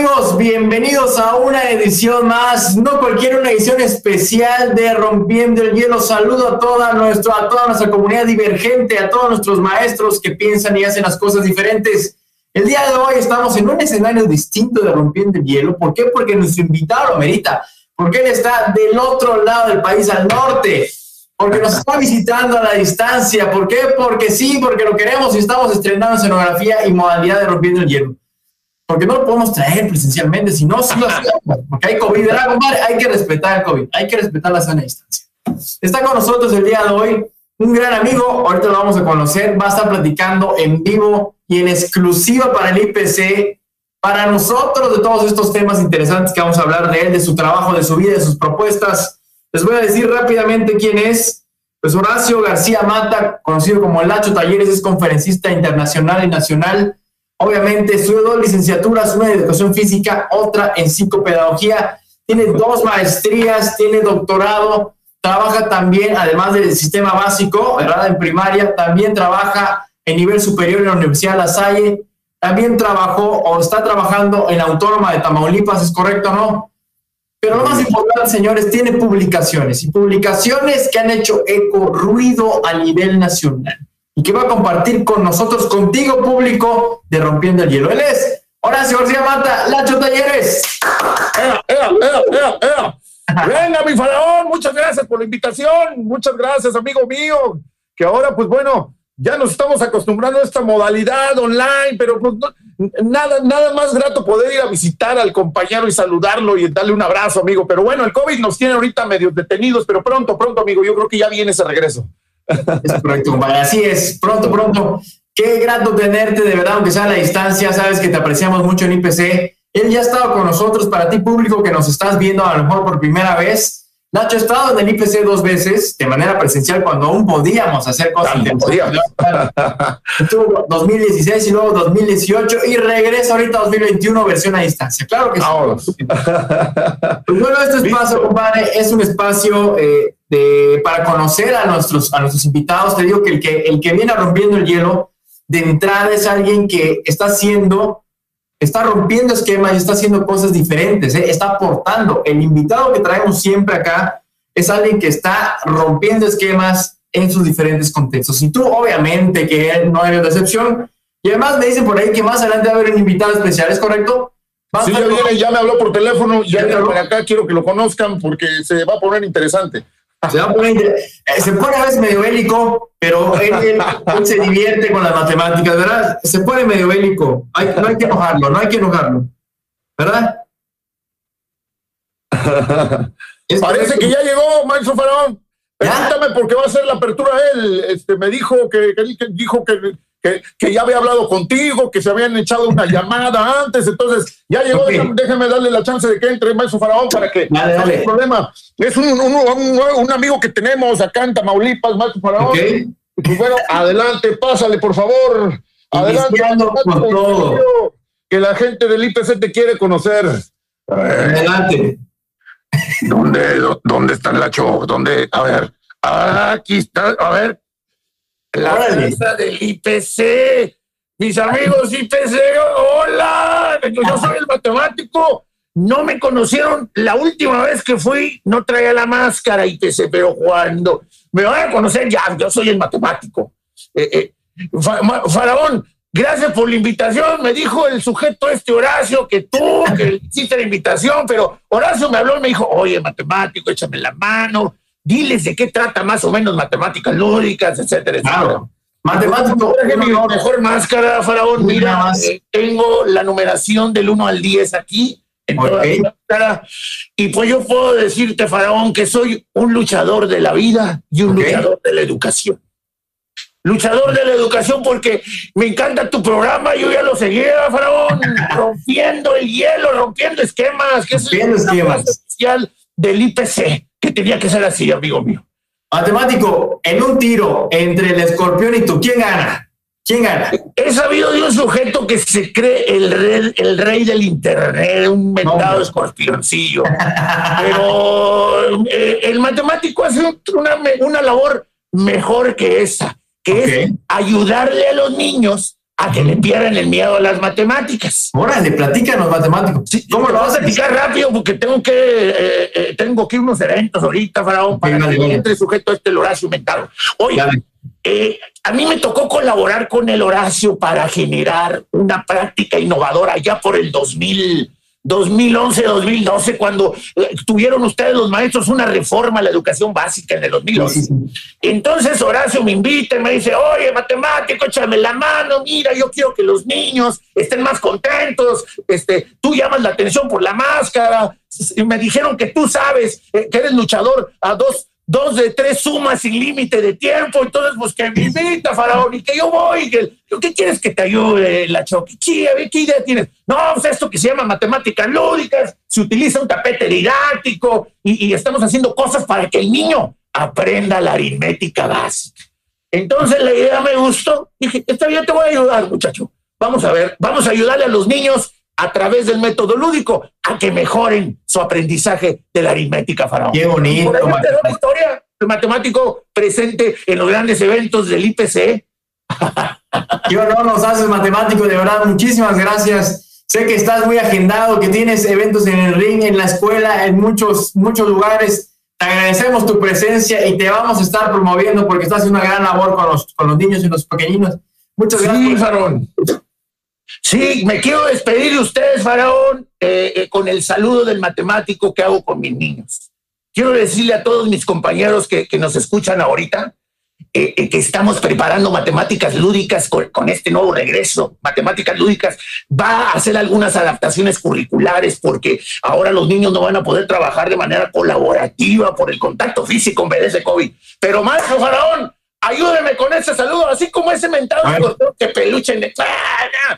¿Qué tal amigos? Bienvenidos a una edición más, no cualquier una edición especial de Rompiendo el Hielo. Saludo a toda, nuestro, a toda nuestra comunidad divergente, a todos nuestros maestros que piensan y hacen las cosas diferentes. El día de hoy estamos en un escenario distinto de Rompiendo el Hielo. ¿Por qué? Porque nuestro invitado lo merita. Porque él está del otro lado del país, al norte. Porque nos está visitando a la distancia. ¿Por qué? Porque sí, porque lo queremos y estamos estrenando escenografía y modalidad de Rompiendo el Hielo porque no lo podemos traer presencialmente, si no, sí lo hacemos, porque hay COVID, ¿verdad, Hay que respetar el COVID, hay que respetar la sana distancia. Está con nosotros el día de hoy un gran amigo, ahorita lo vamos a conocer, va a estar platicando en vivo y en exclusiva para el IPC, para nosotros de todos estos temas interesantes que vamos a hablar de él, de su trabajo, de su vida, de sus propuestas. Les voy a decir rápidamente quién es. Pues Horacio García Mata, conocido como Lacho Talleres, es conferencista internacional y nacional Obviamente estudió dos licenciaturas, una en educación física, otra en psicopedagogía. Tiene dos maestrías, tiene doctorado, trabaja también, además del sistema básico, ¿verdad? En primaria, también trabaja en nivel superior en la Universidad de La Salle. También trabajó o está trabajando en la Autónoma de Tamaulipas, ¿es correcto o no? Pero lo más importante, señores, tiene publicaciones y publicaciones que han hecho eco, ruido a nivel nacional y que va a compartir con nosotros, contigo público, de Rompiendo el Hielo. Él es Horacio García Mata, Lacho Talleres. Venga, mi faraón, muchas gracias por la invitación, muchas gracias, amigo mío, que ahora, pues bueno, ya nos estamos acostumbrando a esta modalidad online, pero pues, nada, nada más grato poder ir a visitar al compañero y saludarlo y darle un abrazo, amigo. Pero bueno, el COVID nos tiene ahorita medio detenidos, pero pronto, pronto, amigo, yo creo que ya viene ese regreso. Es correcto, compadre. Así es, pronto, pronto. Qué grato tenerte, de verdad, aunque sea a la distancia, sabes que te apreciamos mucho en IPC. Él ya ha estado con nosotros, para ti público que nos estás viendo a lo mejor por primera vez. Nacho ha estado en el IPC dos veces, de manera presencial, cuando aún podíamos hacer cosas. Estuvo 2016 y luego 2018 y regresa ahorita 2021 versión a distancia. Claro que sí. pues bueno, este espacio, compadre, es un espacio eh, de, para conocer a nuestros, a nuestros invitados. Te digo que el, que el que viene rompiendo el hielo de entrada es alguien que está haciendo, está rompiendo esquemas y está haciendo cosas diferentes, ¿eh? está aportando. El invitado que traemos siempre acá es alguien que está rompiendo esquemas en sus diferentes contextos. Y tú, obviamente, que no eres excepción. Y además me dicen por ahí que más adelante va a haber un invitado especial, ¿es correcto? Sí, ya, viene, ya me habló por teléfono, ya viene por acá, quiero que lo conozcan porque se va a poner interesante. Se, va a poner, eh, se pone a veces medio bélico, pero él, se divierte con las matemáticas, ¿verdad? Se pone medio bélico. no hay que enojarlo, no hay que enojarlo. ¿Verdad? Parece que ya llegó, maestro Faraón. Pregúntame por qué va a ser la apertura él. Este, me dijo que, que dijo que que, ya había hablado contigo, que se habían echado una llamada antes, entonces ya llegó, déjame, darle la chance de que entre Maestro Faraón para que no hay problema. Es un, un, amigo que tenemos acá en Tamaulipas, Maestro Faraón. Pues bueno, adelante, pásale, por favor. Adelante. Que la gente del IPC te quiere conocer. Adelante. ¿Dónde, dónde está el Lacho? ¿Dónde? A ver. Aquí está. A ver. La casa del IPC. Mis amigos IPC, hola. Yo soy el matemático. No me conocieron la última vez que fui, no traía la máscara IPC, pero cuando me van a conocer, ya, yo soy el matemático. Eh, eh, Faraón, gracias por la invitación. Me dijo el sujeto este Horacio que tú, que hiciste la invitación, pero Horacio me habló y me dijo, oye, matemático, échame la mano diles de qué trata más o menos matemáticas lúdicas, etcétera, claro. Matemático. mejor máscara, Faraón. Mira, eh, tengo la numeración del 1 al 10 aquí. En toda la máscara, y pues yo puedo decirte, Faraón, que soy un luchador de la vida y un luchador de la educación. Luchador de la educación porque me encanta tu programa, yo ya lo seguía, Faraón, rompiendo el hielo, rompiendo esquemas, que es el esquemas. especial del IPC que tenía que ser así, amigo mío. Matemático, en un tiro entre el escorpión y tú, ¿quién gana? ¿Quién gana? He sabido de un sujeto que se cree el rey, el rey del internet, un mentado escorpioncillo. Pero eh, el matemático hace una, una labor mejor que esa, que es ayudarle a los niños a que le pierdan el miedo a las matemáticas. Órale, platícanos matemáticos. Sí, ¿Cómo lo vas a platicar rápido? Porque tengo que, eh, eh, tengo que unos eventos ahorita, Faraón, para que entre sujeto a este Horacio inventado. Oye, eh, a mí me tocó colaborar con el Horacio para generar una práctica innovadora ya por el 2000 2011, 2012, cuando eh, tuvieron ustedes los maestros una reforma a la educación básica en el 2011. Entonces Horacio me invita y me dice, oye, matemático, échame la mano, mira, yo quiero que los niños estén más contentos, este, tú llamas la atención por la máscara, y me dijeron que tú sabes eh, que eres luchador a dos dos de tres sumas sin límite de tiempo, entonces pues que me invita Faraón y que yo voy, que, ¿qué quieres que te ayude la choque? ¿Qué, ¿Qué idea tienes? No, pues esto que se llama matemáticas lúdicas, se utiliza un tapete didáctico y, y estamos haciendo cosas para que el niño aprenda la aritmética básica. Entonces la idea me gustó, dije, está bien, te voy a ayudar muchacho. Vamos a ver, vamos a ayudarle a los niños a través del método lúdico a que mejoren su aprendizaje de la aritmética faraón. Qué bonito. Una historia de matemático presente en los grandes eventos del IPC. Qué honor nos haces, matemático, de verdad, muchísimas gracias. Sé que estás muy agendado, que tienes eventos en el ring, en la escuela, en muchos, muchos lugares. Te agradecemos tu presencia y te vamos a estar promoviendo porque estás haciendo una gran labor con los, con los niños y los pequeñinos. Muchas gracias. Sí, Farón. Sí, me quiero despedir de ustedes, Faraón, eh, eh, con el saludo del matemático que hago con mis niños. Quiero decirle a todos mis compañeros que, nos escuchan ahorita eh, que estamos preparando matemáticas lúdicas con, este nuevo regreso. Matemáticas lúdicas va a hacer algunas adaptaciones curriculares porque ahora los niños no van a poder trabajar de manera colaborativa por el contacto físico en vez de COVID. Pero maestro Faraón, Ayúdeme con ese saludo, así como ese mentado que peluche en el...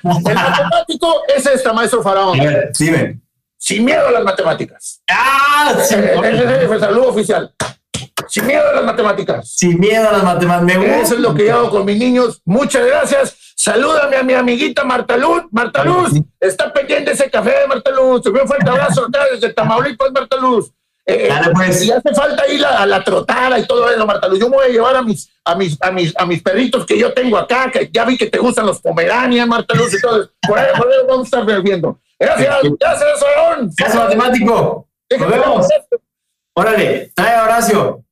El matemático es esta, maestro Faraón. Sí, ven. Sin miedo a las matemáticas. Ah, sí. Ese es el saludo oficial. Sin miedo a las matemáticas. Sin miedo a las matemáticas. Eso es lo que yo hago con mis niños. Muchas gracias. Salúdame a mi amiguita Marta Luz. Marta Luz, está pendiente ese café de Marta Luz. Te un fuerte abrazo desde Tamaulipas, Marta Luz. Eh, pues. Y hace falta ir a, la trotada y todo eso, Marta Luz. Yo me voy a llevar a mis, a mis, a mis, a mis perritos que yo tengo acá, que ya vi que te gustan los pomeranias, Marta Luz, y todo. Por ahí, por ahí vamos a estar viendo. Gracias, gracias, Solón. Gracias, matemático. Nos vemos. Órale, trae a Horacio.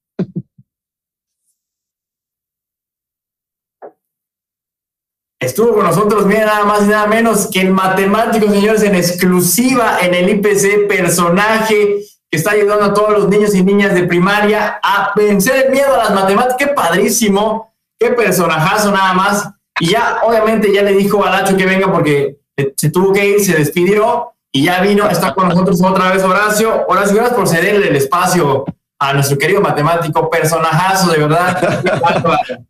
Estuvo con nosotros, mira, nada más y nada menos que el matemático, señores, en exclusiva en el IPC, personaje que está ayudando a todos los niños y niñas de primaria a vencer el miedo a las matemáticas. Qué padrísimo, qué personajazo nada más. Y ya, obviamente, ya le dijo a que venga porque se tuvo que ir, se despidió y ya vino, está con nosotros otra vez Horacio. Horacio, gracias por cederle el espacio a nuestro querido matemático, personajazo, de verdad.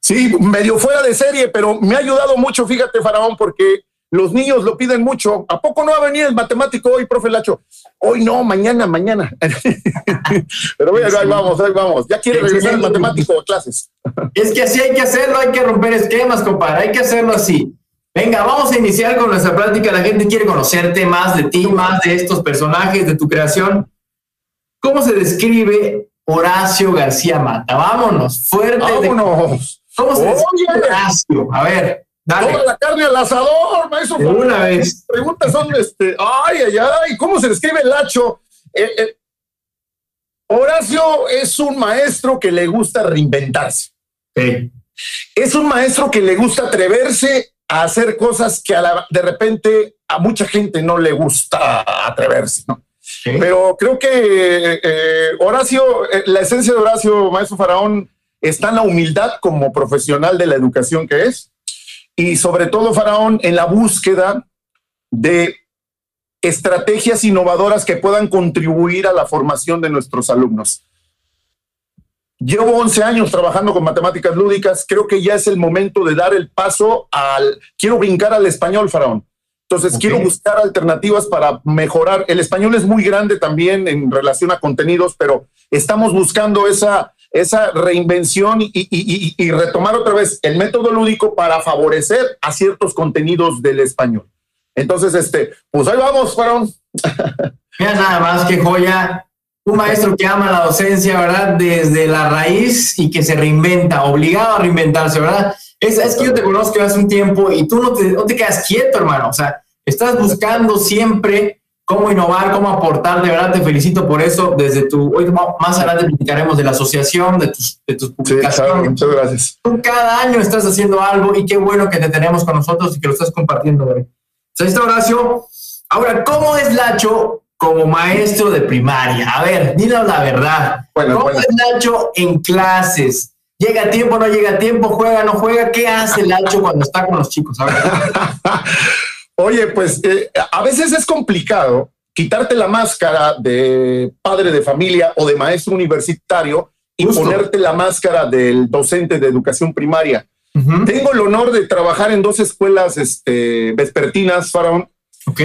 Sí, medio fuera de serie, pero me ha ayudado mucho, fíjate, Faraón, porque los niños lo piden mucho. ¿A poco no va a venir el matemático hoy, profe Lacho? Hoy no, mañana, mañana. Pero bueno, ahí vamos, ahí vamos. Ya quiere regresar el matemático a clases. Es que así hay que hacerlo, hay que romper esquemas, compadre, hay que hacerlo así. Venga, vamos a iniciar con nuestra práctica. La gente quiere conocerte más de ti, más de estos personajes, de tu creación. ¿Cómo se describe Horacio García Mata? Vámonos, fuerte. Vámonos. ¿Cómo se describe Horacio? A ver. Toda la carne al asador, maestro. una vez. preguntas son, este, ay, ay, ay, ¿cómo se describe el hacho? Eh, eh, Horacio es un maestro que le gusta reinventarse. Sí. Es un maestro que le gusta atreverse a hacer cosas que a la, de repente a mucha gente no le gusta atreverse, ¿no? Pero creo que eh, Horacio, la esencia de Horacio, maestro Faraón, está en la humildad como profesional de la educación que es y sobre todo, Faraón, en la búsqueda de estrategias innovadoras que puedan contribuir a la formación de nuestros alumnos. Llevo 11 años trabajando con matemáticas lúdicas, creo que ya es el momento de dar el paso al, quiero brincar al español, Faraón. Entonces, quiero buscar alternativas para mejorar. El español es muy grande también en relación a contenidos, pero estamos buscando esa esa reinvención y, retomar otra vez el método lúdico para favorecer a ciertos contenidos del español. Entonces, este, pues ahí vamos, fueron. Mira nada más que joya. un maestro que ama la docencia, ¿verdad? Desde la raíz y que se reinventa, obligado a reinventarse, ¿verdad? Es, es que yo te conozco hace un tiempo y tú no te, no te quedas quieto, hermano. O sea, estás buscando siempre cómo innovar, cómo aportar. De verdad, te felicito por eso. Desde tu, hoy más adelante platicaremos de la asociación, de tus, de tus publicaciones. Sí, muchas gracias. Tú cada año estás haciendo algo y qué bueno que te tenemos con nosotros y que lo estás compartiendo hoy. Ahí está Horacio. Ahora, ¿cómo es Lacho como maestro de primaria? A ver, dinos la verdad. ¿Cómo es Lacho en clases? ¿Llega a tiempo, no llega a tiempo? ¿Juega, no juega? ¿Qué hace Lacho cuando está con los chicos? A ver. Oye, pues eh, a veces es complicado quitarte la máscara de padre de familia o de maestro universitario y ponerte la máscara del docente de educación primaria. Tengo el honor de trabajar en dos escuelas este, vespertinas, Faraón.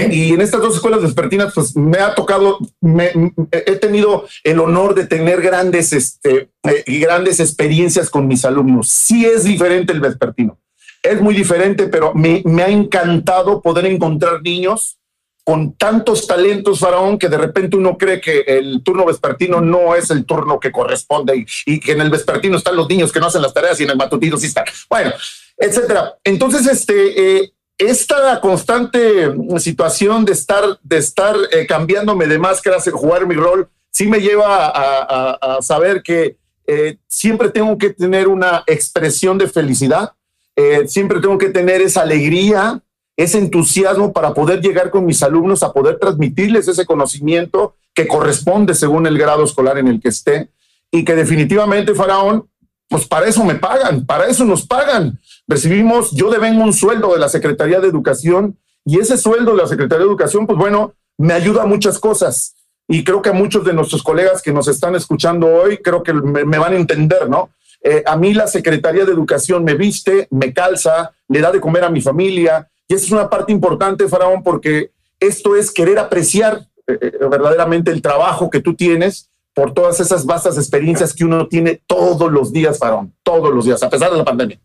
Y en estas dos escuelas vespertinas, pues me ha tocado, me, he tenido el honor de tener grandes, este, eh, grandes experiencias con mis alumnos. Sí es diferente el vespertino es muy diferente, pero me, ha encantado poder encontrar niños con tantos talentos, Faraón, que de repente uno cree que el turno vespertino no es el turno que corresponde y, que en el vespertino están los niños que no hacen las tareas y en el matutino sí están. Bueno, etcétera. Entonces, este, eh, esta constante situación de estar, de estar eh, cambiándome de máscaras, jugar mi rol, sí me lleva a, saber que eh, siempre tengo que tener una expresión de felicidad eh, siempre tengo que tener esa alegría, ese entusiasmo para poder llegar con mis alumnos a poder transmitirles ese conocimiento que corresponde según el grado escolar en el que esté y que definitivamente, Faraón, pues para eso me pagan, para eso nos pagan. Recibimos, yo devengo un sueldo de la Secretaría de Educación y ese sueldo de la Secretaría de Educación, pues bueno, me ayuda a muchas cosas. Y creo que a muchos de nuestros colegas que nos están escuchando hoy, creo que me van a entender, ¿no? Eh, a mí la Secretaría de Educación me viste, me calza, le da de comer a mi familia. Y esa es una parte importante, Faraón, porque esto es querer apreciar eh, eh, verdaderamente el trabajo que tú tienes por todas esas vastas experiencias que uno tiene todos los días, Faraón, todos los días, a pesar de la pandemia.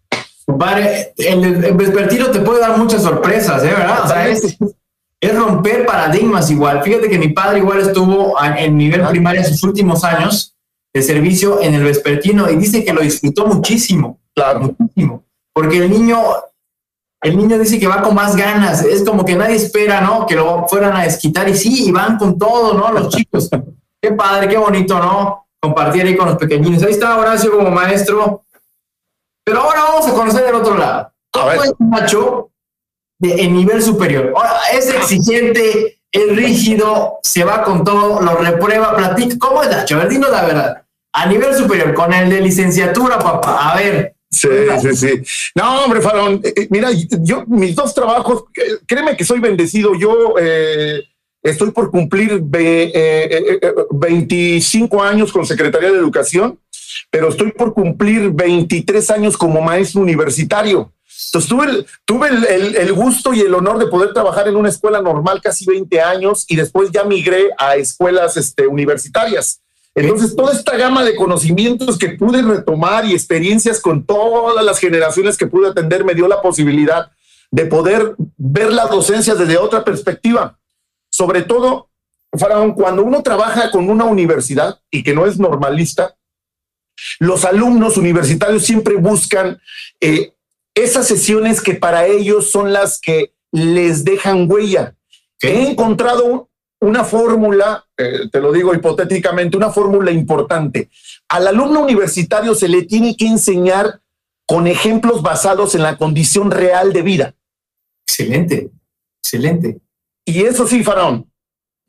Vale, el, vespertino te puede dar muchas sorpresas, ¿eh? ¿verdad? O sea, es, romper paradigmas igual. Fíjate que mi padre igual estuvo en nivel primario en sus últimos años de servicio en el vespertino y dice que lo disfrutó muchísimo. Claro. Muchísimo. Porque el niño, el niño dice que va con más ganas. Es como que nadie espera, ¿no? Que lo fueran a desquitar y sí, y van con todo, ¿no? Los chicos. qué padre, qué bonito, ¿no? Compartir ahí con los pequeñines. Ahí está Horacio como maestro. Pero ahora vamos a conocer el otro lado. ¿Cómo es Nacho de, en nivel superior? Es exigente, es rígido, se va con todo, lo reprueba, platica. ¿Cómo es Nacho? A ver, dinos la verdad. A nivel superior, con el de licenciatura, papá. A ver. Sí, sí, sí. No, hombre, Farón, eh, eh, mira, yo, mis dos trabajos, eh, créeme que soy bendecido. Yo estoy por cumplir 25 años con Secretaría de Educación, pero estoy por cumplir 23 años como maestro universitario. Entonces tuve, tuve el, gusto y el honor de poder trabajar en una escuela normal casi 20 años y después ya migré a escuelas este, universitarias. Entonces, toda esta gama de conocimientos que pude retomar y experiencias con todas las generaciones que pude atender me dio la posibilidad de poder ver la docencia desde otra perspectiva. Sobre todo, Faraón, cuando uno trabaja con una universidad y que no es normalista, los alumnos universitarios siempre buscan eh, esas sesiones que para ellos son las que les dejan huella. He encontrado una fórmula, eh, te lo digo hipotéticamente, una fórmula importante. Al alumno universitario se le tiene que enseñar con ejemplos basados en la condición real de vida. Excelente, excelente. Y eso sí, Faraón,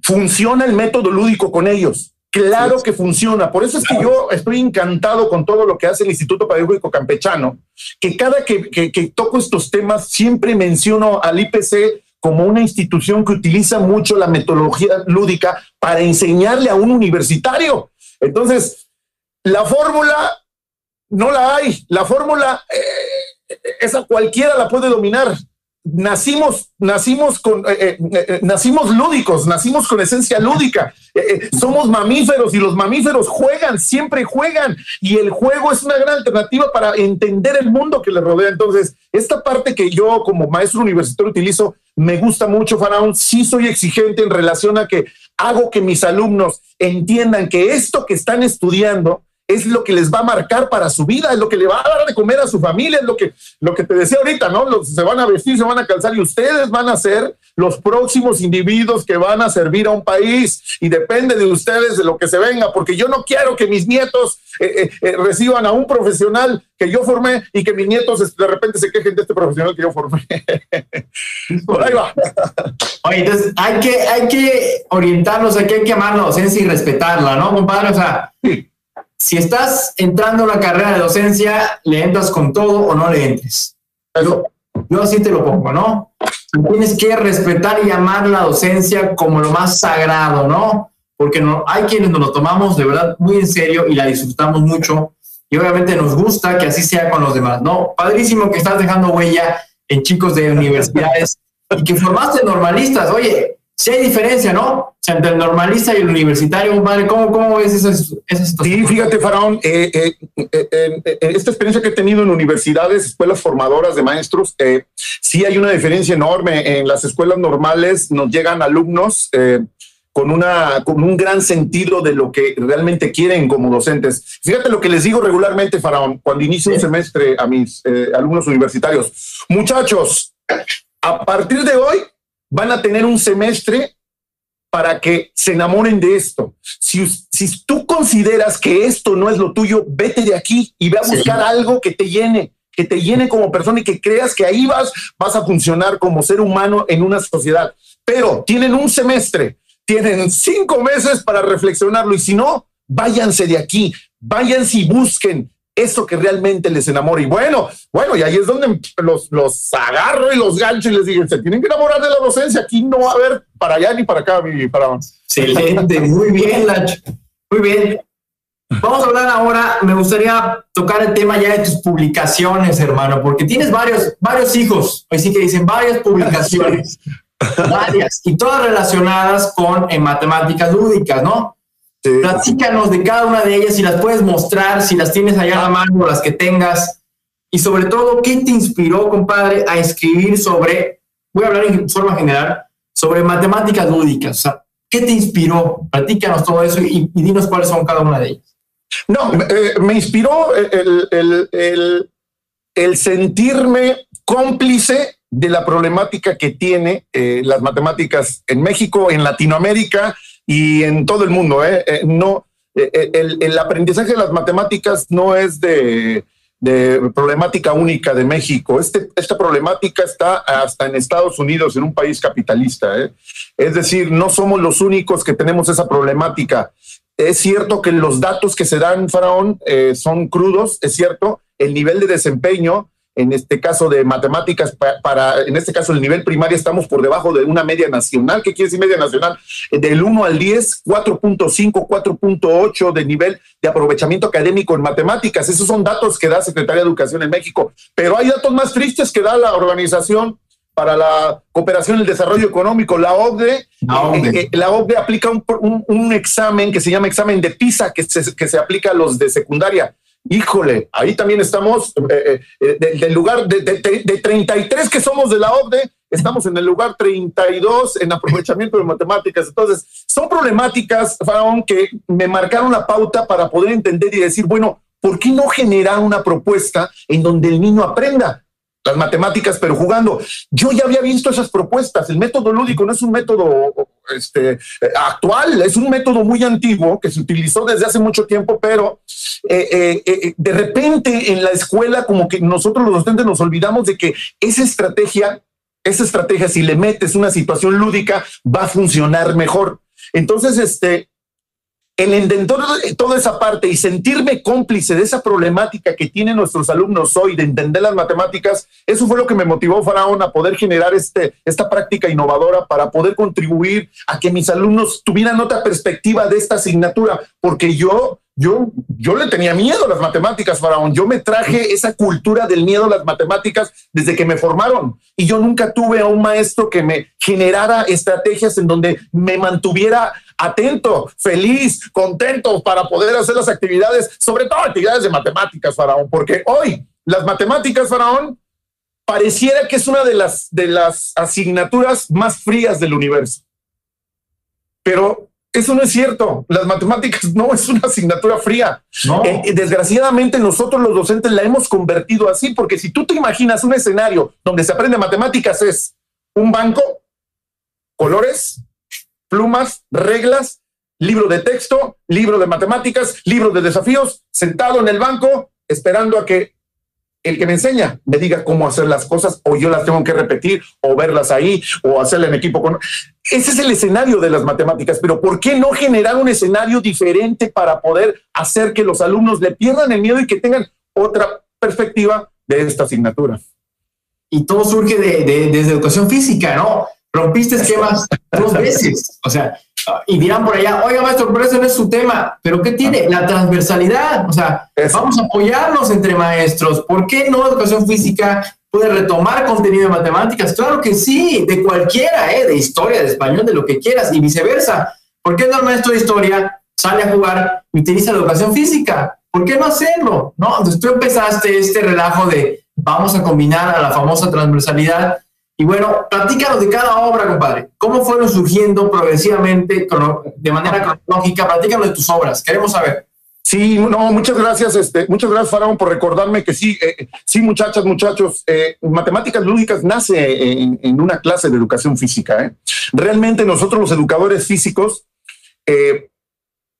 funciona el método lúdico con ellos. Claro que funciona. Por eso es que yo estoy encantado con todo lo que hace el Instituto Pedagógico Campechano, que cada que, que, toco estos temas siempre menciono al IPC como una institución que utiliza mucho la metodología lúdica para enseñarle a un universitario. Entonces, la fórmula no la hay. La fórmula, eh, esa cualquiera la puede dominar nacimos, nacimos con, eh, eh, nacimos lúdicos, nacimos con esencia lúdica. somos mamíferos y los mamíferos juegan, siempre juegan. Y el juego es una gran alternativa para entender el mundo que les rodea. Entonces, esta parte que yo como maestro universitario utilizo, me gusta mucho, Faraón. Sí soy exigente en relación a que hago que mis alumnos entiendan que esto que están estudiando es lo que les va a marcar para su vida, es lo que le va a dar de comer a su familia, es lo que, lo que te decía ahorita, ¿no? se van a vestir, se van a calzar y ustedes van a ser los próximos individuos que van a servir a un país y depende de ustedes de lo que se venga, porque yo no quiero que mis nietos eh, eh, eh, reciban a un profesional que yo formé y que mis nietos de repente se quejen de este profesional que yo formé. Por ahí va. Oye, entonces hay que, hay que orientarlos, hay que, amar la docencia y respetarla, ¿no, compadre? O sea, si estás entrando a la carrera de docencia, ¿le entras con todo o no le entres? Yo, yo así te lo pongo, ¿no? Tienes que respetar y amar la docencia como lo más sagrado, ¿no? Porque no, hay quienes nos lo tomamos de verdad muy en serio y la disfrutamos mucho y obviamente nos gusta que así sea con los demás, ¿no? Padrísimo que estás dejando huella en chicos de universidades y que formaste normalistas. Oye, si hay diferencia, ¿no? Entre el normalista y el universitario, compadre, ¿cómo, cómo ves esa, esa situación? Sí, fíjate, Faraón, eh, eh, eh, esta experiencia que he tenido en universidades, escuelas formadoras de maestros, sí hay una diferencia enorme. En las escuelas normales nos llegan alumnos con, una, con un gran sentido de lo que realmente quieren como docentes. Fíjate lo que les digo regularmente, Faraón, cuando inicio un semestre a mis alumnos universitarios. Muchachos, a partir de hoy van a tener un semestre para que se enamoren de esto. Si, si tú consideras que esto no es lo tuyo, vete de aquí y ve a buscar algo que te llene, que te llene como persona y que creas que ahí vas, vas a funcionar como ser humano en una sociedad. Pero tienen un semestre, tienen cinco meses para reflexionarlo y si no, váyanse de aquí, váyanse y busquen eso que realmente les enamora. Y bueno, bueno, y ahí es donde los, los agarro y los gancho y les digo, se tienen que enamorar de la docencia, aquí no va a haber para allá ni para acá, ni para Excelente, muy bien, Lacho. Muy bien. Vamos a hablar ahora, me gustaría tocar el tema ya de tus publicaciones, hermano, porque tienes varios, varios hijos, así que dicen varias publicaciones, varias, y todas relacionadas con en matemáticas lúdicas, ¿no? Platícanos de cada una de ellas, si las puedes mostrar, si las tienes allá a la mano, las que tengas. Y sobre todo, ¿qué te inspiró, compadre, a escribir sobre, voy a hablar en forma general, sobre matemáticas lúdicas? O sea, ¿qué te inspiró? Platícanos todo eso y, dinos cuáles son cada una de ellas. No, eh, me inspiró el, el, sentirme cómplice de la problemática que tiene eh, las matemáticas en México, en Latinoamérica y en todo el mundo. ¿eh? eh no, eh, eh, el, el, aprendizaje de las matemáticas no es de, de problemática única de México. Este, esta problemática está hasta en Estados Unidos, en un país capitalista. Es decir, no somos los únicos que tenemos esa problemática. Es cierto que los datos que se dan, Faraón, son crudos, es cierto, el nivel de desempeño en este caso de matemáticas, para, en este caso el nivel primario estamos por debajo de una media nacional. ¿Qué quiere decir media nacional? Del 1 al 10, 4.5, 4.8 de nivel de aprovechamiento académico en matemáticas. Esos son datos que da Secretaría de Educación en México. Pero hay datos más tristes que da la Organización para la Cooperación y el Desarrollo Económico, la OCDE. La OCDE, eh, eh, aplica un, examen que se llama examen de PISA, que que se aplica a los de secundaria híjole, ahí también estamos, eh, eh, eh, del lugar de, de, de, 33 que somos de la OCDE, estamos en el lugar 32 en aprovechamiento de matemáticas. Entonces, son problemáticas, Faraón, que me marcaron la pauta para poder entender y decir, bueno, ¿por qué no generar una propuesta en donde el niño aprenda? las matemáticas, pero jugando. Yo ya había visto esas propuestas. El método lúdico no es un método este, actual, es un método muy antiguo que se utilizó desde hace mucho tiempo, pero eh, eh, eh, de repente en la escuela como que nosotros los docentes nos olvidamos de que esa estrategia, esa estrategia, si le metes una situación lúdica, va a funcionar mejor. Entonces, este, el entender toda esa parte y sentirme cómplice de esa problemática que tienen nuestros alumnos hoy de entender las matemáticas, eso fue lo que me motivó, Faraón, a poder generar este, esta práctica innovadora para poder contribuir a que mis alumnos tuvieran otra perspectiva de esta asignatura, porque yo yo, yo le tenía miedo a las matemáticas, Faraón. Yo me traje esa cultura del miedo a las matemáticas desde que me formaron. Y yo nunca tuve a un maestro que me generara estrategias en donde me mantuviera atento, feliz, contento para poder hacer las actividades, sobre todo actividades de matemáticas, Faraón. Porque hoy las matemáticas, Faraón, pareciera que es una de las, de las asignaturas más frías del universo. Pero eso no es cierto. Las matemáticas no es una asignatura fría. Eh, desgraciadamente nosotros los docentes la hemos convertido así, porque si tú te imaginas un escenario donde se aprende matemáticas es un banco, colores, plumas, reglas, libro de texto, libro de matemáticas, libro de desafíos, sentado en el banco, esperando a que el que me enseña me diga cómo hacer las cosas o yo las tengo que repetir o verlas ahí o hacerla en equipo con... Ese es el escenario de las matemáticas, pero ¿por qué no generar un escenario diferente para poder hacer que los alumnos le pierdan el miedo y que tengan otra perspectiva de esta asignatura? Y todo surge de, desde educación física, ¿no? Rompiste esquemas dos veces. O sea, y dirán por allá, oiga, maestro, pero ese no es su tema. ¿Pero qué tiene? La transversalidad. O sea, vamos a apoyarnos entre maestros. ¿Por qué no educación física puede retomar contenido de matemáticas? Claro que sí, de cualquiera, ¿eh? de historia, de español, de lo que quieras, y viceversa. ¿Por qué no el maestro de historia sale a jugar y utiliza la educación física? ¿Por qué no hacerlo? ¿No? Entonces tú empezaste este relajo de vamos a combinar a la famosa transversalidad y bueno, platícanos de cada obra, compadre. ¿Cómo fueron surgiendo progresivamente, de manera cronológica? Platícanos de tus obras. Queremos saber. Sí, no, muchas gracias, este, muchas gracias, Faraón, por recordarme que sí, eh, sí, muchachas, muchachos, eh, matemáticas lúdicas nace en, una clase de educación física. ¿eh? Realmente nosotros los educadores físicos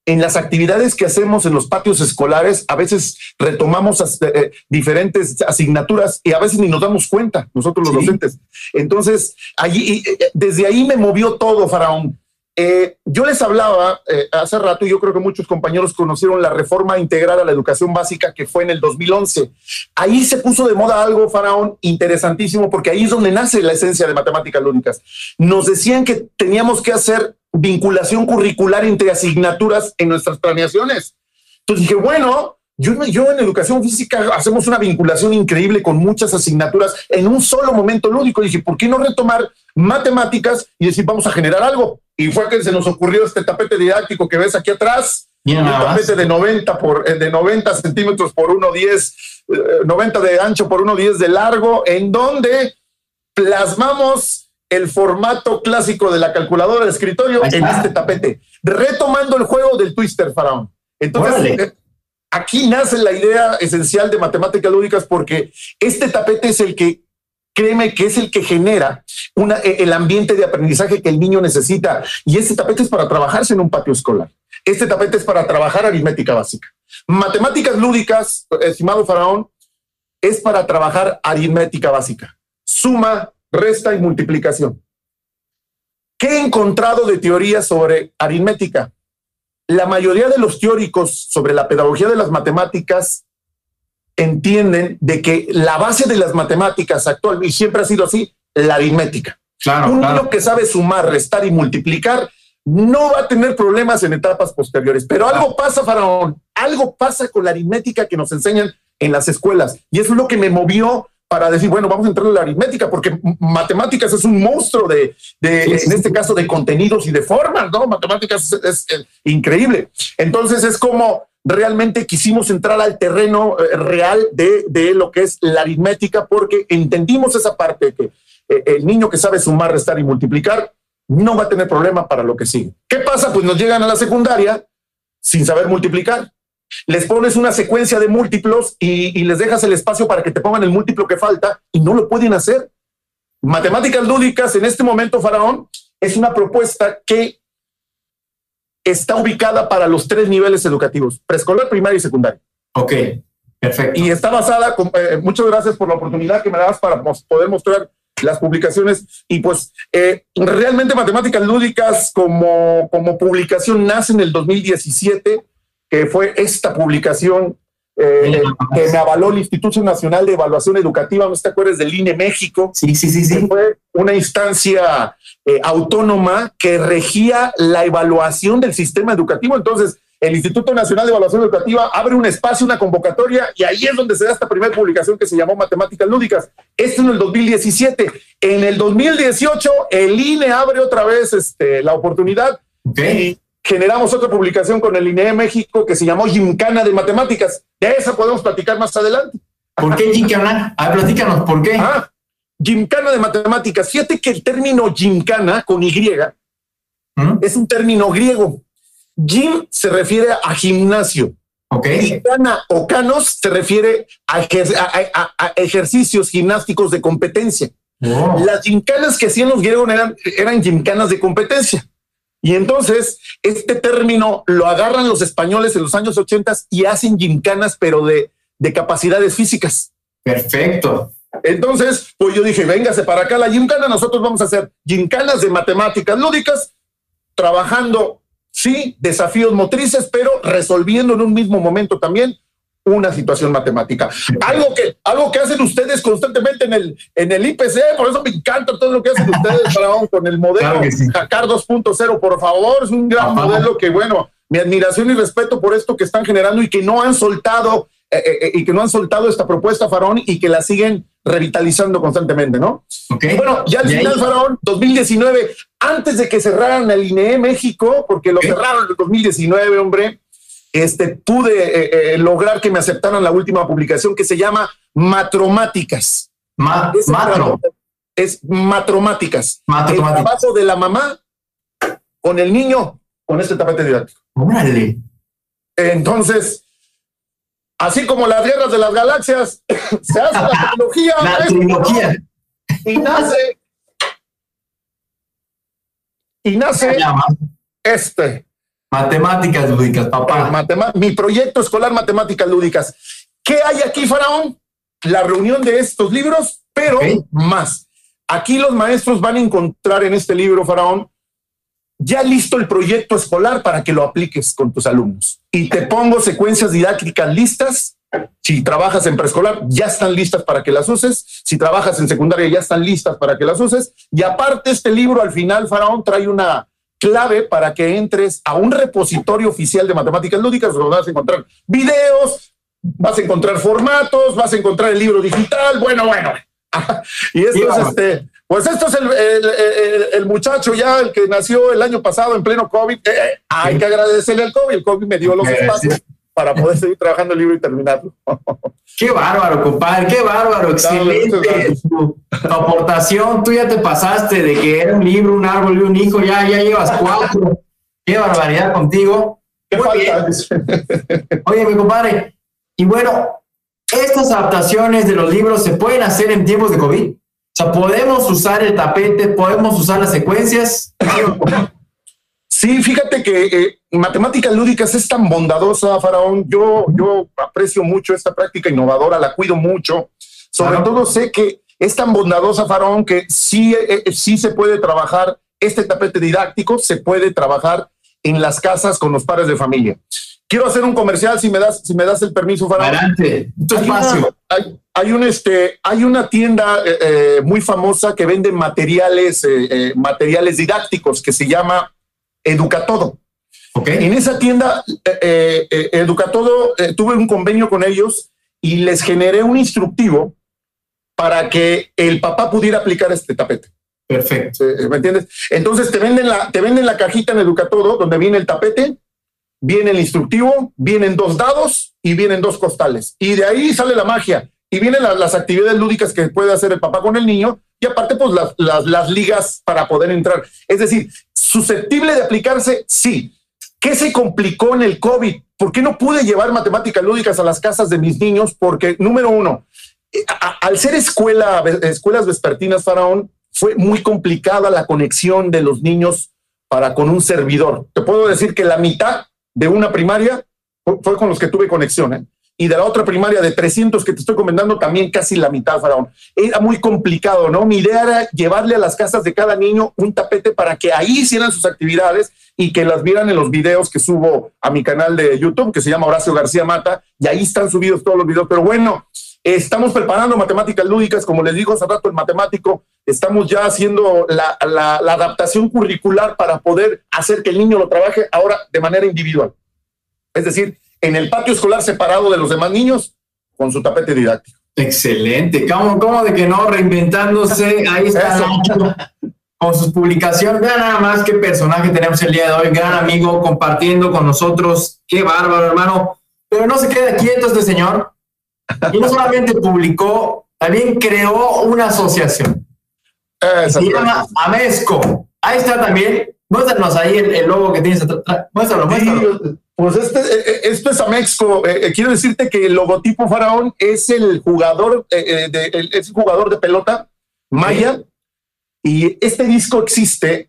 en las actividades que hacemos en los patios escolares, a veces retomamos eh, diferentes asignaturas y a veces ni nos damos cuenta, nosotros los docentes. Entonces, allí, eh, desde ahí me movió todo, Faraón. Eh, yo les hablaba hace rato, y yo creo que muchos compañeros conocieron la reforma integral a la educación básica que fue en el 2011. Ahí se puso de moda algo, Faraón, interesantísimo, porque ahí es donde nace la esencia de matemáticas lúdicas. Nos decían que teníamos que hacer vinculación curricular entre asignaturas en nuestras planeaciones. Entonces dije, bueno, yo, yo en educación física hacemos una vinculación increíble con muchas asignaturas en un solo momento lúdico. dije, ¿por qué no retomar matemáticas y decir, vamos a generar algo? Y fue que se nos ocurrió este tapete didáctico que ves aquí atrás, un tapete de 90, por, eh, de 90 centímetros por 1,10, 90 eh, de ancho por 1,10 de largo, en donde plasmamos el formato clásico de la calculadora de escritorio en este tapete, retomando el juego del twister faraón. Entonces, eh, aquí nace la idea esencial de matemáticas lúdicas porque este tapete es el que, créeme que es el que genera una, eh, el ambiente de aprendizaje que el niño necesita. Y este tapete es para trabajarse en un patio escolar. Este tapete es para trabajar aritmética básica. Matemáticas lúdicas, estimado faraón, es para trabajar aritmética básica. Suma, resta y multiplicación. ¿Qué he encontrado de teoría sobre aritmética? La mayoría de los teóricos sobre la pedagogía de las matemáticas entienden de que la base de las matemáticas actual, y siempre ha sido así, la aritmética. Un niño que sabe sumar, restar y multiplicar no va a tener problemas en etapas posteriores. Pero algo pasa, Faraón, algo pasa con la aritmética que nos enseñan en las escuelas. Y eso es lo que me movió para decir, bueno, vamos a entrar en la aritmética, porque matemáticas es un monstruo de, en este caso, de contenidos y de formas, ¿no? Matemáticas es, increíble. Entonces es como realmente quisimos entrar al terreno eh, real de, de, lo que es la aritmética, porque entendimos esa parte que eh, el niño que sabe sumar, restar y multiplicar no va a tener problema para lo que sigue. ¿Qué pasa? Pues nos llegan a la secundaria sin saber multiplicar les pones una secuencia de múltiplos y, les dejas el espacio para que te pongan el múltiplo que falta y no lo pueden hacer. Matemáticas lúdicas en este momento, Faraón, es una propuesta que está ubicada para los tres niveles educativos, preescolar, primaria y secundaria. Ok, perfecto. Y está basada, eh, muchas gracias por la oportunidad que me das para poder mostrar las publicaciones. Y pues eh, realmente Matemáticas Lúdicas como, como publicación nace en el 2017 que fue esta publicación eh, que me avaló el Instituto Nacional de Evaluación Educativa, no te acuerdas del INE México. Sí, sí, sí, sí. Fue una instancia eh, autónoma que regía la evaluación del sistema educativo. Entonces, el Instituto Nacional de Evaluación Educativa abre un espacio, una convocatoria, y ahí es donde se da esta primera publicación que se llamó Matemáticas Lúdicas. Esto en el 2017. En el 2018, el INE abre otra vez este, la oportunidad. Okay generamos otra publicación con el INE México que se llamó Gincana de Matemáticas. De esa podemos platicar más adelante. ¿Por qué Gincana? A ver, platícanos, ¿por qué? Ah, Gimcana de matemáticas. Fíjate que el término gimcana con Y ¿Mm? es un término griego. Gym se refiere a gimnasio. Okay. Gimcana o canos se refiere a, ejercicios gimnásticos de competencia. Las gimcanas que hacían los griegos eran, eran gimcanas de competencia. Y entonces, este término lo agarran los españoles en los años 80 y hacen gimcanas, pero de, de capacidades físicas. Perfecto. Entonces, pues yo dije, véngase para acá la gimcana, nosotros vamos a hacer gimcanas de matemáticas lúdicas, trabajando, sí, desafíos motrices, pero resolviendo en un mismo momento también una situación matemática. Algo que, algo que hacen ustedes constantemente en el, en el IPC, por eso me encanta todo lo que hacen ustedes con el modelo claro 2.0, por favor, es un gran modelo que, bueno, mi admiración y respeto por esto que están generando y que no han soltado eh, eh, eh, y que no han soltado esta propuesta, Faraón, y que la siguen revitalizando constantemente, ¿no? Bueno, ya al final, Faraón, 2019, antes de que cerraran el INE México, porque lo cerraron en 2019, hombre, este, pude lograr que me aceptaran la última publicación que se llama Matromáticas. es matro. Es matromáticas. El trabajo de la mamá con el niño con este tapete didáctico. Órale. Entonces, Así como las guerras de las galaxias, se hace la trilogía. La trilogía. Y nace. Y nace este. Matemáticas lúdicas, papá. mi proyecto escolar Matemáticas lúdicas. ¿Qué hay aquí, Faraón? La reunión de estos libros, pero más. Aquí los maestros van a encontrar en este libro, Faraón, ya listo el proyecto escolar para que lo apliques con tus alumnos. Y te pongo secuencias didácticas listas. Si trabajas en preescolar, ya están listas para que las uses. Si trabajas en secundaria, ya están listas para que las uses. Y aparte, este libro al final, Faraón, trae una clave para que entres a un repositorio oficial de matemáticas lúdicas donde vas a encontrar videos, vas a encontrar formatos, vas a encontrar el libro digital. Bueno, bueno. y esto es este pues esto es el, muchacho ya, el que nació el año pasado en pleno COVID. Eh, eh, hay que agradecerle al COVID. El COVID me dio los espacios para poder seguir trabajando el libro y terminarlo. Qué bárbaro, compadre, qué bárbaro, excelente. Tu, aportación, tú ya te pasaste de que era un libro, un árbol y un hijo, ya, ya llevas cuatro. Qué barbaridad contigo. ¿Qué falta? Oye, mi compadre, y bueno, estas adaptaciones de los libros se pueden hacer en tiempos de COVID sea, podemos usar el tapete, podemos usar las secuencias. Sí, fíjate que eh, matemáticas lúdicas es tan bondadosa, Faraón. Yo, yo aprecio mucho esta práctica innovadora, la cuido mucho. Sobre todo sé que es tan bondadosa, Faraón, que sí, eh, eh, sí se puede trabajar este tapete didáctico, se puede trabajar en las casas con los padres de familia. Quiero hacer un comercial, si me das, si me das el permiso, Faraón. Adelante, tu espacio hay, un, este, hay una tienda eh, muy famosa que vende materiales, eh, materiales didácticos que se llama Educatodo. Okay. En esa tienda, Educatodo, tuve un convenio con ellos y les generé un instructivo para que el papá pudiera aplicar este tapete. Perfecto. ¿Me entiendes? Entonces te venden la, te venden la cajita en Educatodo donde viene el tapete, viene el instructivo, vienen dos dados y vienen dos costales. Y de ahí sale la magia. Y vienen las, actividades lúdicas que puede hacer el papá con el niño y aparte pues las, las, ligas para poder entrar. Es decir, susceptible de aplicarse, sí. ¿Qué se complicó en el COVID? ¿Por qué no pude llevar matemáticas lúdicas a las casas de mis niños? Porque, número uno, eh, al ser escuela, escuelas vespertinas, Faraón, fue muy complicada la conexión de los niños para con un servidor. Te puedo decir que la mitad de una primaria fue con los que tuve conexión. ¿eh? Y de la otra primaria de 300 que te estoy comentando, también casi la mitad, Faraón. Era muy complicado, ¿no? Mi idea era llevarle a las casas de cada niño un tapete para que ahí hicieran sus actividades y que las vieran en los videos que subo a mi canal de YouTube, que se llama Horacio García Mata, y ahí están subidos todos los videos. Pero bueno, estamos preparando matemáticas lúdicas, como les digo hace rato, el matemático, estamos ya haciendo la, la adaptación curricular para poder hacer que el niño lo trabaje ahora de manera individual. Es decir, en el patio escolar separado de los demás niños con su tapete didáctico. Excelente. ¿Cómo, cómo de que no? Reinventándose. Ahí está con sus publicaciones. Vean nada más qué personaje tenemos el día de hoy. Gran amigo compartiendo con nosotros. Qué bárbaro, hermano. Pero no se queda quieto este señor. Y no solamente publicó también creó una asociación. se llama Amesco. Ahí está también. Muéstranos ahí el, logo que tienes atrás. Muéstralo, muéstralo. Pues este, eh, eh, esto es Amexco. Eh, quiero decirte que el logotipo Faraón es el jugador, de, es jugador de pelota maya. Y este disco existe,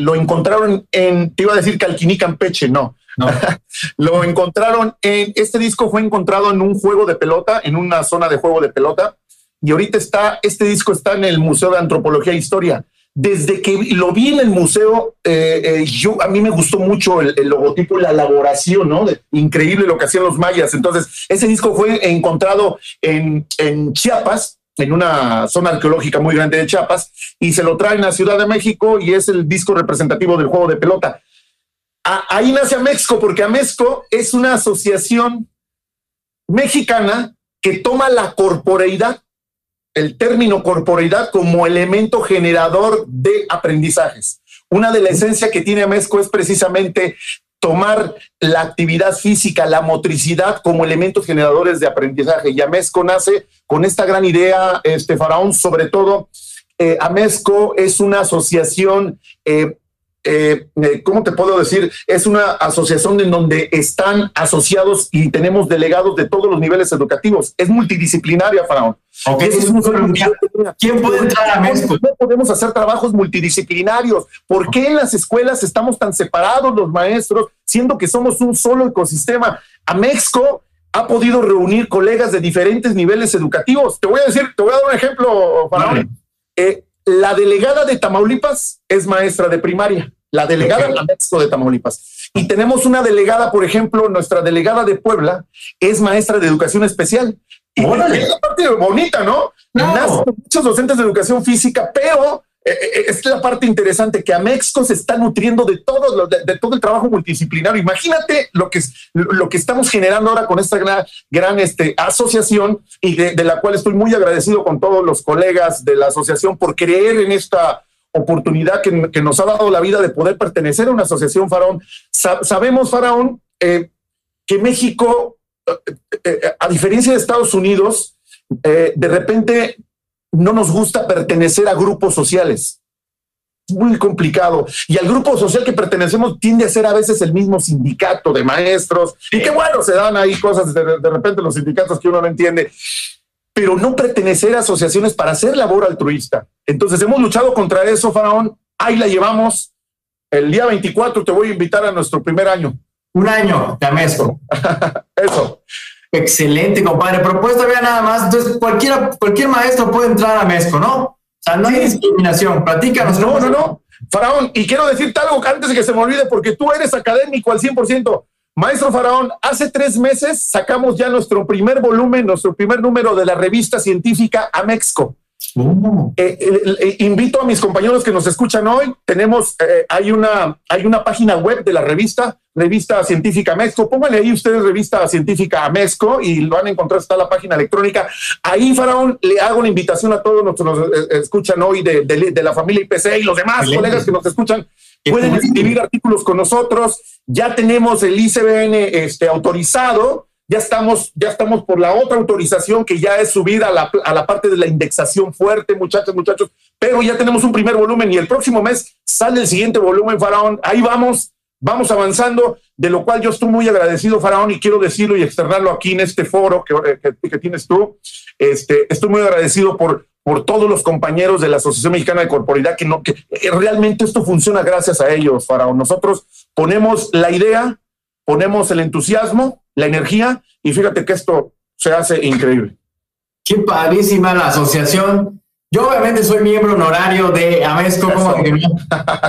lo encontraron en, te iba a decir Calquiní Campeche, no. no. lo encontraron en, este disco fue encontrado en un juego de pelota, en una zona de juego de pelota. Y ahorita está, este disco está en el Museo de Antropología e Historia desde que lo vi en el museo, eh, eh, yo a mí me gustó mucho el, logotipo, la elaboración, ¿no? increíble lo que hacían los mayas. Entonces, ese disco fue encontrado en, Chiapas, en una zona arqueológica muy grande de Chiapas, y se lo traen a Ciudad de México y es el disco representativo del juego de pelota. ahí nace Amexco, porque Amexco es una asociación mexicana que toma la corporeidad el término corporeidad como elemento generador de aprendizajes. Una de las esencias que tiene Amesco es precisamente tomar la actividad física, la motricidad como elementos generadores de aprendizaje. Y Amesco nace con esta gran idea, este faraón, sobre todo, eh, Amesco es una asociación eh, eh, eh, ¿cómo te puedo decir? Es una asociación en donde están asociados y tenemos delegados de todos los niveles educativos. Es multidisciplinaria, Faraón. ¿Quién puede entrar a México? No podemos hacer trabajos multidisciplinarios. ¿Por qué en las escuelas estamos tan separados los maestros, siendo que somos un solo ecosistema? A México ha podido reunir colegas de diferentes niveles educativos. Te voy a decir, te voy a dar un ejemplo, Faraón. Eh, la delegada de Tamaulipas es maestra de primaria, la delegada de Tamaulipas. Y tenemos una delegada, por ejemplo, nuestra delegada de Puebla es maestra de educación especial. Y es la parte bonita, ¿no? no. muchos docentes de educación física, pero eh, eh, es la parte interesante que Amexco se está nutriendo de todo, de, todo el trabajo multidisciplinario. Imagínate lo que, lo que estamos generando ahora con esta gran, gran este, asociación y de, la cual estoy muy agradecido con todos los colegas de la asociación por creer en esta oportunidad que, nos ha dado la vida de poder pertenecer a una asociación Faraón. sabemos, Faraón, eh, que México, a diferencia de Estados Unidos, de repente no nos gusta pertenecer a grupos sociales. Es muy complicado. Y al grupo social que pertenecemos tiende a ser a veces el mismo sindicato de maestros. Y qué bueno, se dan ahí cosas de, de repente los sindicatos que uno no entiende. Pero no pertenecer a asociaciones para hacer labor altruista. Entonces hemos luchado contra eso, Faraón. Ahí la llevamos. El día 24 te voy a invitar a nuestro primer año. Un año de Amesco. eso. Excelente, compadre. Propuesta, vea nada más. Entonces, cualquiera, cualquier maestro puede entrar a Mesco, ¿no? O sea, no hay discriminación. Platícanos. No, no, no. Faraón, y quiero decirte algo antes de que se me olvide, porque tú eres académico al 100%. Maestro Faraón, hace tres meses sacamos ya nuestro primer volumen, nuestro primer número de la revista científica Amexco. Eh, eh, invito a mis compañeros que nos escuchan hoy. Tenemos, eh, hay, una, hay una página web de la revista, Revista Científica Mexco. Pónganle ahí ustedes Revista Científica Mexco y lo van a encontrar, está la página electrónica. Ahí, Faraón, le hago una invitación a todos los que nos escuchan hoy de, de, la familia IPC y los demás colegas que nos escuchan. Pueden escribir artículos con nosotros. Ya tenemos el ICBN este, autorizado ya estamos, ya estamos por la otra autorización que ya es subir a la, a la parte de la indexación fuerte, muchachos, muchachos, pero ya tenemos un primer volumen y el próximo mes sale el siguiente volumen, Faraón. Ahí vamos, vamos avanzando, de lo cual yo estoy muy agradecido, Faraón, y quiero decirlo y externarlo aquí en este foro que, que, que tienes tú. Este, estoy muy agradecido por, por todos los compañeros de la Asociación Mexicana de Corporidad, que, no, que realmente esto funciona gracias a ellos, Faraón. Nosotros ponemos la idea, ponemos el entusiasmo, la energía y fíjate que esto se hace increíble. Qué padrísima la asociación. Yo obviamente soy miembro honorario de Amesco, como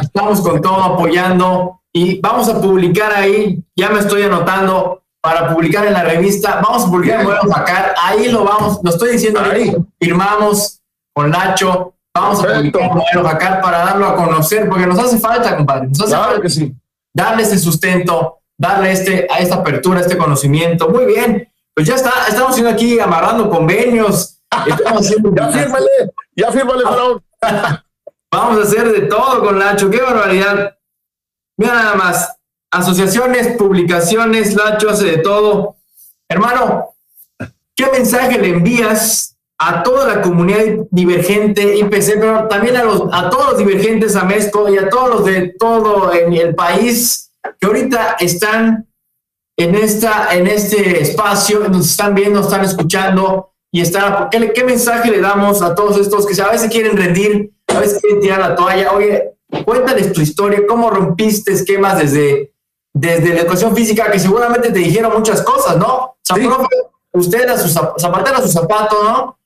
estamos con todo apoyando y vamos a publicar ahí, ya me estoy anotando para publicar en la revista, vamos a publicar en Modelo Facar, ahí lo vamos, lo estoy diciendo ahí, firmamos con Nacho, vamos a publicar Facar para darlo a conocer, porque nos hace falta, compadre, nos hace falta que sí. darle ese sustento, darle este, a esta apertura, este conocimiento. Muy bien, pues ya está, estamos haciendo aquí amarrando convenios. ya fírmale, ya fírmale, Vamos a hacer de todo con Lacho, qué barbaridad. Mira nada más, asociaciones, publicaciones, Lacho hace de todo. Hermano, ¿qué mensaje le envías a toda la comunidad divergente IPC, pero también a, los, a todos los divergentes AMESCO y a todos los de todo en el país que ahorita están en, esta, en este espacio, nos están viendo, están escuchando y están, ¿qué, ¿qué mensaje le damos a todos estos que a veces quieren rendir, a veces quieren tirar la toalla? Oye, cuéntales tu historia, cómo rompiste esquemas desde, desde la educación física, que seguramente te dijeron muchas cosas, ¿no? O sea, profe, usted a su zapatero a su zapato, ¿no?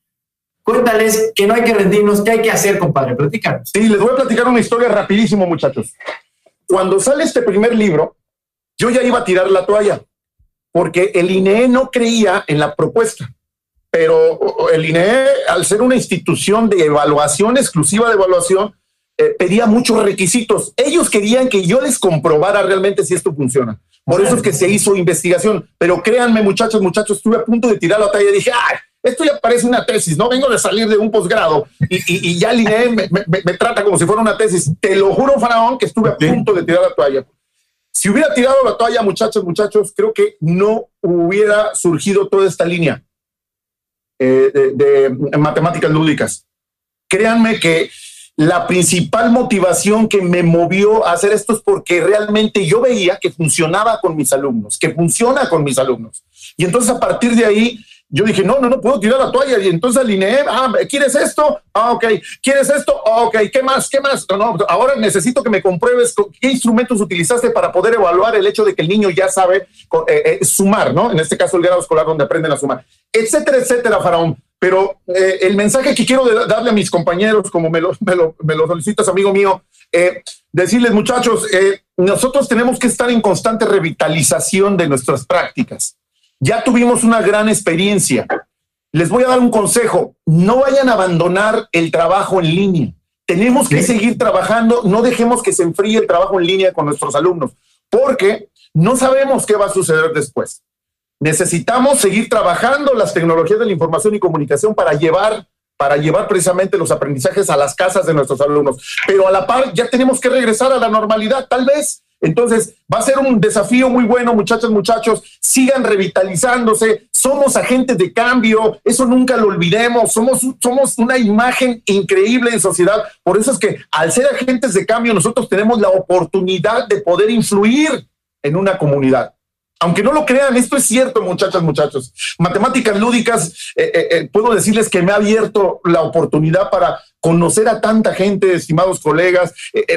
Cuéntales que no hay que rendirnos, ¿qué hay que hacer, compadre? Platícanos. Sí, les voy a platicar una historia rapidísimo, muchachos. Cuando sale este primer libro, yo ya iba a tirar la toalla, porque el INE no creía en la propuesta. Pero el INE, al ser una institución de evaluación, exclusiva de evaluación, eh, pedía muchos requisitos. Ellos querían que yo les comprobara realmente si esto funciona. Por eso es que se hizo investigación. Pero créanme, muchachos, muchachos, estuve a punto de tirar la talla y dije, ay, esto ya parece una tesis, no vengo de salir de un posgrado y, ya el INE me, trata como si fuera una tesis. Te lo juro, Faraón, que estuve a punto de tirar la toalla. Si hubiera tirado la toalla, muchachos, muchachos, creo que no hubiera surgido toda esta línea eh, de, de matemáticas lúdicas. Créanme que la principal motivación que me movió a hacer esto es porque realmente yo veía que funcionaba con mis alumnos, que funciona con mis alumnos. Y entonces a partir de ahí yo dije, no, no, no puedo tirar la toalla. Y entonces alineé, ah, ¿quieres esto? Ah, ok. ¿Quieres esto? Ah, ok. ¿Qué más? ¿Qué más? No, no, ahora necesito que me compruebes qué instrumentos utilizaste para poder evaluar el hecho de que el niño ya sabe eh, eh, sumar, ¿no? En este caso, el grado escolar donde aprenden a sumar, etcétera, etcétera, Faraón. Pero eh, el mensaje que quiero darle a mis compañeros, como me lo, me lo, me lo solicitas, amigo mío, decirles, muchachos, nosotros tenemos que estar en constante revitalización de nuestras prácticas ya tuvimos una gran experiencia. Les voy a dar un consejo. No vayan a abandonar el trabajo en línea. Tenemos que seguir trabajando. No dejemos que se enfríe el trabajo en línea con nuestros alumnos, porque no sabemos qué va a suceder después. Necesitamos seguir trabajando las tecnologías de la información y comunicación para llevar para llevar precisamente los aprendizajes a las casas de nuestros alumnos. Pero a la par ya tenemos que regresar a la normalidad, tal vez entonces, va a ser un desafío muy bueno, muchachos, muchachos. Sigan revitalizándose. Somos agentes de cambio. Eso nunca lo olvidemos. Somos, somos una imagen increíble en sociedad. Por eso es que al ser agentes de cambio, nosotros tenemos la oportunidad de poder influir en una comunidad. Aunque no lo crean, esto es cierto, muchachas, muchachos. Matemáticas lúdicas, eh, eh, eh, puedo decirles que me ha abierto la oportunidad para conocer a tanta gente, estimados colegas,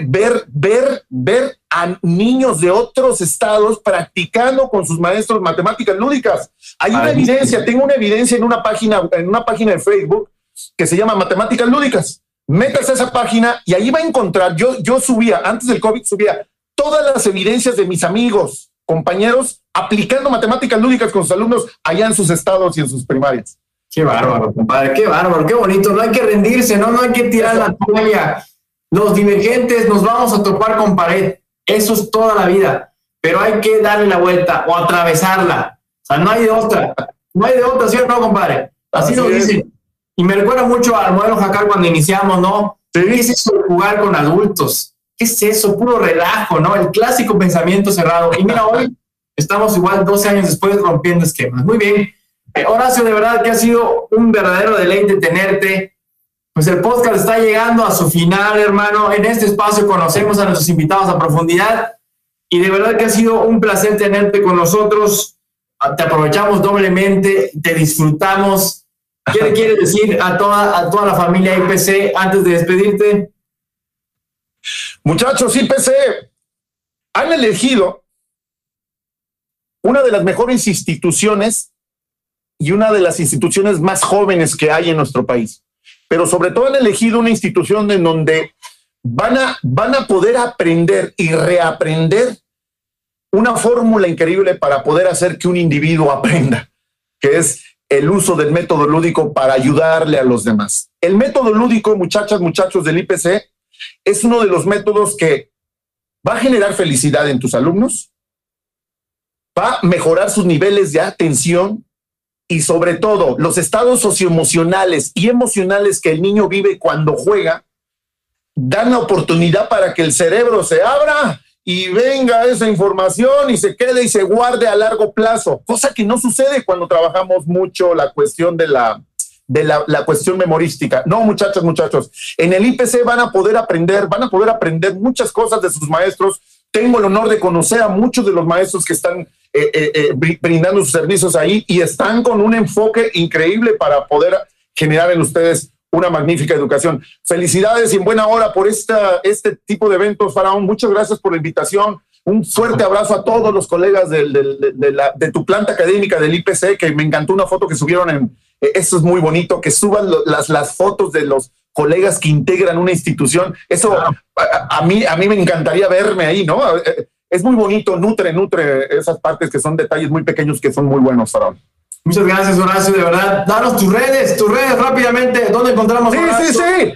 ver, ver, ver a niños de otros estados practicando con sus maestros matemáticas lúdicas. Hay una evidencia, tengo una evidencia en una página, en una página de Facebook que se llama Matemáticas Lúdicas. Métase a esa página y ahí va a encontrar, yo, yo subía, antes del COVID subía todas las evidencias de mis amigos, compañeros aplicando matemáticas lúdicas con sus alumnos allá en sus estados y en sus primarias. Qué bárbaro, compadre, qué bárbaro, qué bonito. No hay que rendirse, no, no hay que tirar la toalla. Los divergentes nos vamos a topar con pared. Eso es toda la vida. Pero hay que darle la vuelta o atravesarla. O sea, no hay de otra. No hay de otra, ¿sí o no, compadre? Así, lo dicen. Y me recuerda mucho al modelo Jacar cuando iniciamos, ¿no? ¿Sí? ¿Qué es eso de jugar con adultos? ¿Qué es eso? Puro relajo, ¿no? El clásico pensamiento cerrado. Y mira, hoy estamos igual 12 años después rompiendo esquemas. Muy bien. Eh, Horacio, de verdad que ha sido un verdadero deleite tenerte. Pues el podcast está llegando a su final, hermano. En este espacio conocemos a nuestros invitados a profundidad y de verdad que ha sido un placer tenerte con nosotros. Te aprovechamos doblemente, te disfrutamos. ¿Qué le quieres decir a toda, a toda la familia IPC antes de despedirte? Muchachos, IPC, han elegido una de las mejores instituciones y una de las instituciones más jóvenes que hay en nuestro país. Pero sobre todo han elegido una institución en donde van a, van a poder aprender y reaprender una fórmula increíble para poder hacer que un individuo aprenda, que es el uso del método lúdico para ayudarle a los demás. El método lúdico, muchachas, muchachos del IPC, es uno de los métodos que va a generar felicidad en tus alumnos, va a mejorar sus niveles de atención y sobre todo los estados socioemocionales y emocionales que el niño vive cuando juega, dan la oportunidad para que el cerebro se abra y venga esa información y se quede y se guarde a largo plazo, cosa que no sucede cuando trabajamos mucho la cuestión de la de la, la, cuestión memorística. No, muchachos, muchachos, en el IPC van a poder aprender, van a poder aprender muchas cosas de sus maestros. Tengo el honor de conocer a muchos de los maestros que están eh, eh, eh, brindando sus servicios ahí y están con un enfoque increíble para poder generar en ustedes una magnífica educación. Felicidades y en buena hora por esta, este tipo de eventos, Faraón. Muchas gracias por la invitación. Un fuerte abrazo a todos los colegas de, la, de, tu planta académica del IPC, que me encantó una foto que subieron en... Eso es muy bonito, que suban las, las fotos de los colegas que integran una institución. Eso a, mí, a mí me encantaría verme ahí, ¿no? es muy bonito, nutre, nutre esas partes que son detalles muy pequeños que son muy buenos, Farón. Muchas gracias, Horacio, de verdad. Danos tus redes, tus redes rápidamente. ¿Dónde encontramos? Sí, sí, sí.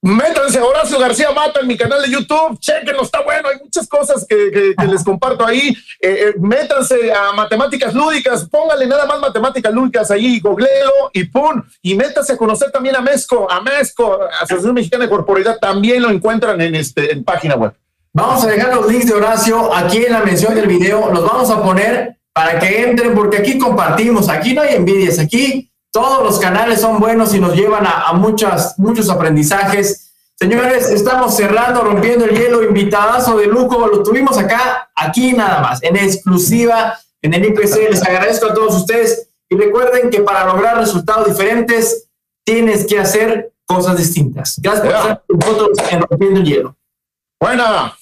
Métanse a Horacio García Mata en mi canal de YouTube, chequenlo, está bueno, hay muchas cosas que, les comparto ahí. Eh, eh, métanse a matemáticas lúdicas, pónganle nada más matemáticas lúdicas ahí, googleo y pum, y métanse a conocer también a MESCO, a MESCO, Asociación Mexicana de Corporalidad, también lo encuentran en, este, en página web. Vamos a dejar los links de Horacio aquí en la mención del video, los vamos a poner para que entren, porque aquí compartimos, aquí no hay envidias, aquí todos los canales son buenos y nos llevan a, muchas, muchos aprendizajes. Señores, estamos cerrando, rompiendo el hielo, invitadazo de lujo, lo tuvimos acá, aquí nada más, en exclusiva, en el IPC. Les agradezco a todos ustedes y recuerden que para lograr resultados diferentes tienes que hacer cosas distintas. Gracias por estar con nosotros en Rompiendo el Hielo. Buena.